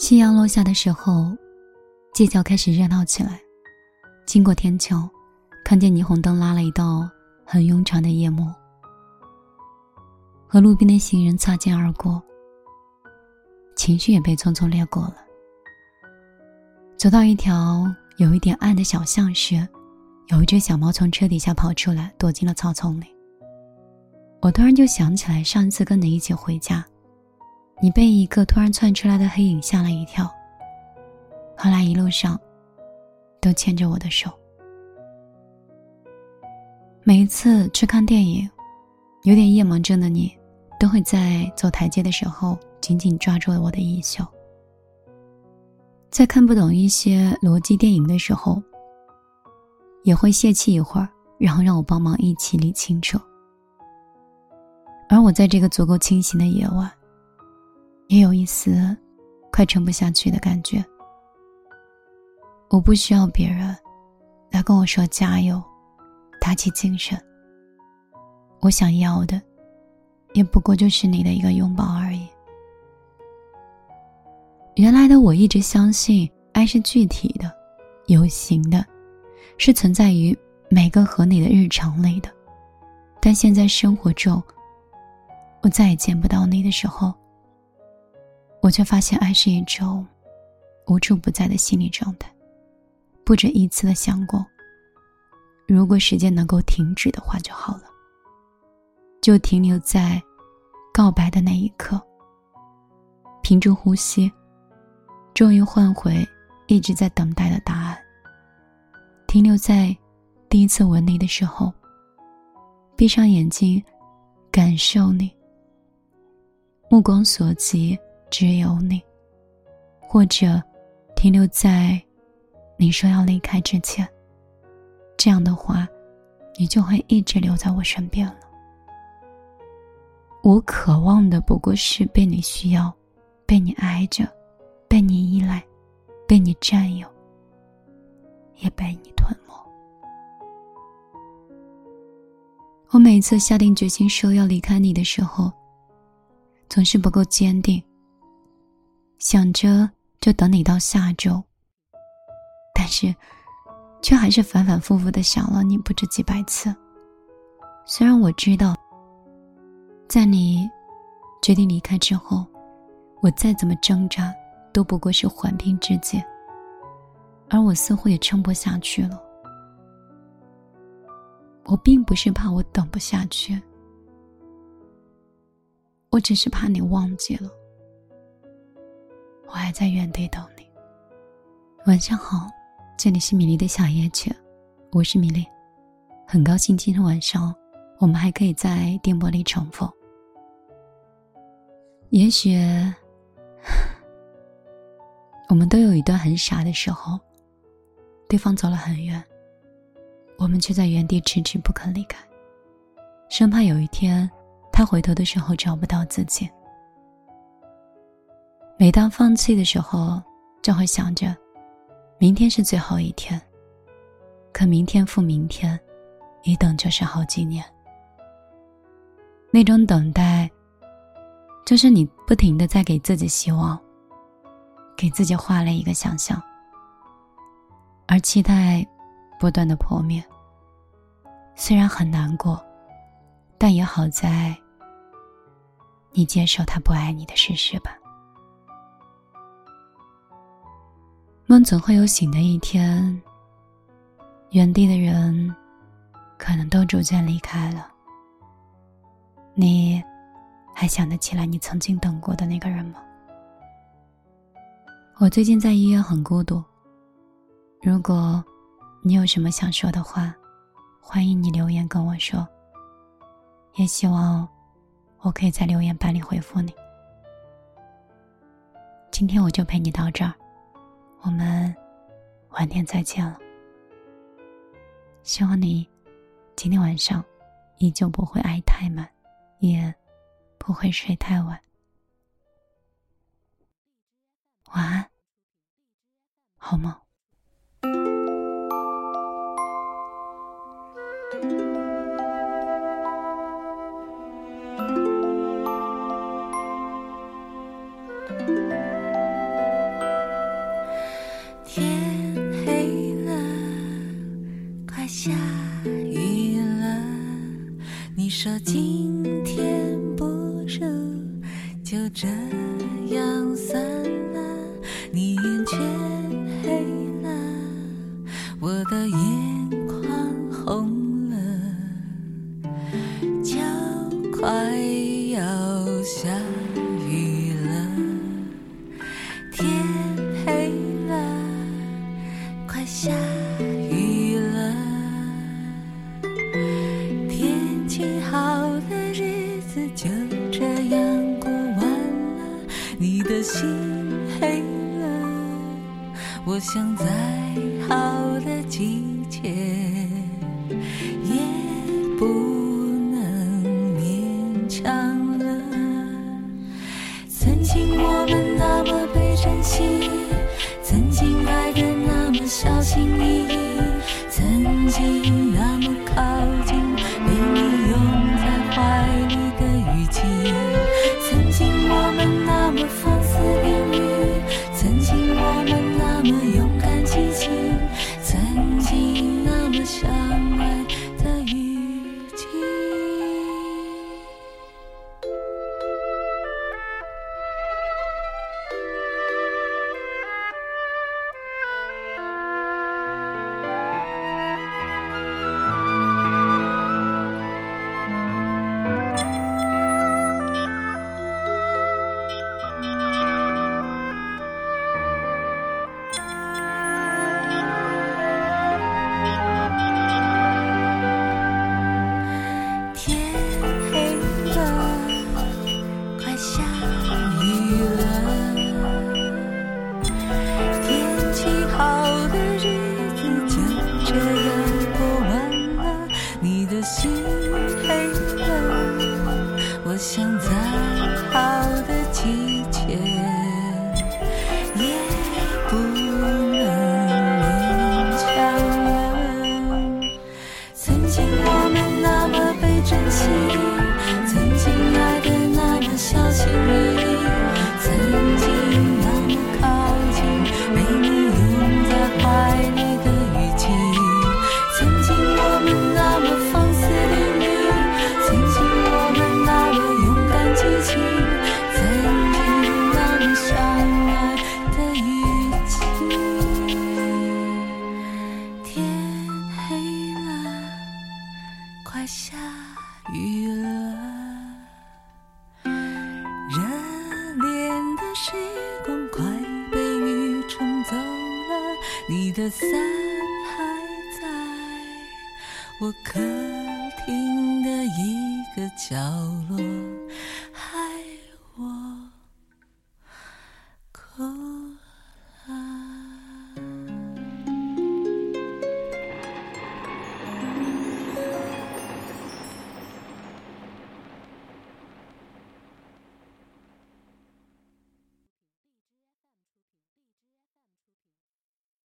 夕阳落下的时候，街角开始热闹起来。经过天桥，看见霓虹灯拉了一道很悠长的夜幕，和路边的行人擦肩而过，情绪也被匆匆掠过了。走到一条有一点暗的小巷时，有一只小猫从车底下跑出来，躲进了草丛里。我突然就想起来上一次跟你一起回家。你被一个突然窜出来的黑影吓了一跳。后来一路上，都牵着我的手。每一次去看电影，有点夜盲症的你，都会在走台阶的时候紧紧抓住我的衣袖。在看不懂一些逻辑电影的时候，也会泄气一会儿，然后让我帮忙一起理清楚。而我在这个足够清醒的夜晚。也有一丝快撑不下去的感觉。我不需要别人来跟我说加油、打起精神。我想要的，也不过就是你的一个拥抱而已。原来的我一直相信爱是具体的、有形的，是存在于每个和你的日常里的。但现在生活中，我再也见不到你的时候。我却发现，爱是一种无处不在的心理状态。不止一次的想过，如果时间能够停止的话就好了，就停留在告白的那一刻，屏住呼吸，终于换回一直在等待的答案。停留在第一次吻你的时候，闭上眼睛，感受你，目光所及。只有你，或者停留在你说要离开之前。这样的话，你就会一直留在我身边了。我渴望的不过是被你需要，被你爱着，被你依赖，被你占有，也被你吞没。我每次下定决心说要离开你的时候，总是不够坚定。想着就等你到下周，但是，却还是反反复复的想了你不知几百次。虽然我知道，在你决定离开之后，我再怎么挣扎都不过是缓兵之计，而我似乎也撑不下去了。我并不是怕我等不下去，我只是怕你忘记了。我还在原地等你。晚上好，这里是米粒的小夜曲，我是米粒，很高兴今天晚上我们还可以在电波里重逢。也许 我们都有一段很傻的时候，对方走了很远，我们却在原地迟迟不肯离开，生怕有一天他回头的时候找不到自己。每当放弃的时候，就会想着，明天是最后一天。可明天复明天，一等就是好几年。那种等待，就是你不停的在给自己希望，给自己画了一个想象，而期待不断的破灭。虽然很难过，但也好在，你接受他不爱你的事实吧。梦总会有醒的一天。原地的人，可能都逐渐离开了。你，还想得起来你曾经等过的那个人吗？我最近在医院很孤独。如果，你有什么想说的话，欢迎你留言跟我说。也希望，我可以在留言板里回复你。今天我就陪你到这儿。我们晚点再见了。希望你今天晚上依旧不会爱太满，也不会睡太晚。晚安，好梦。手机。心黑了我想再好的季节也不你的伞还在我客厅的一个角落。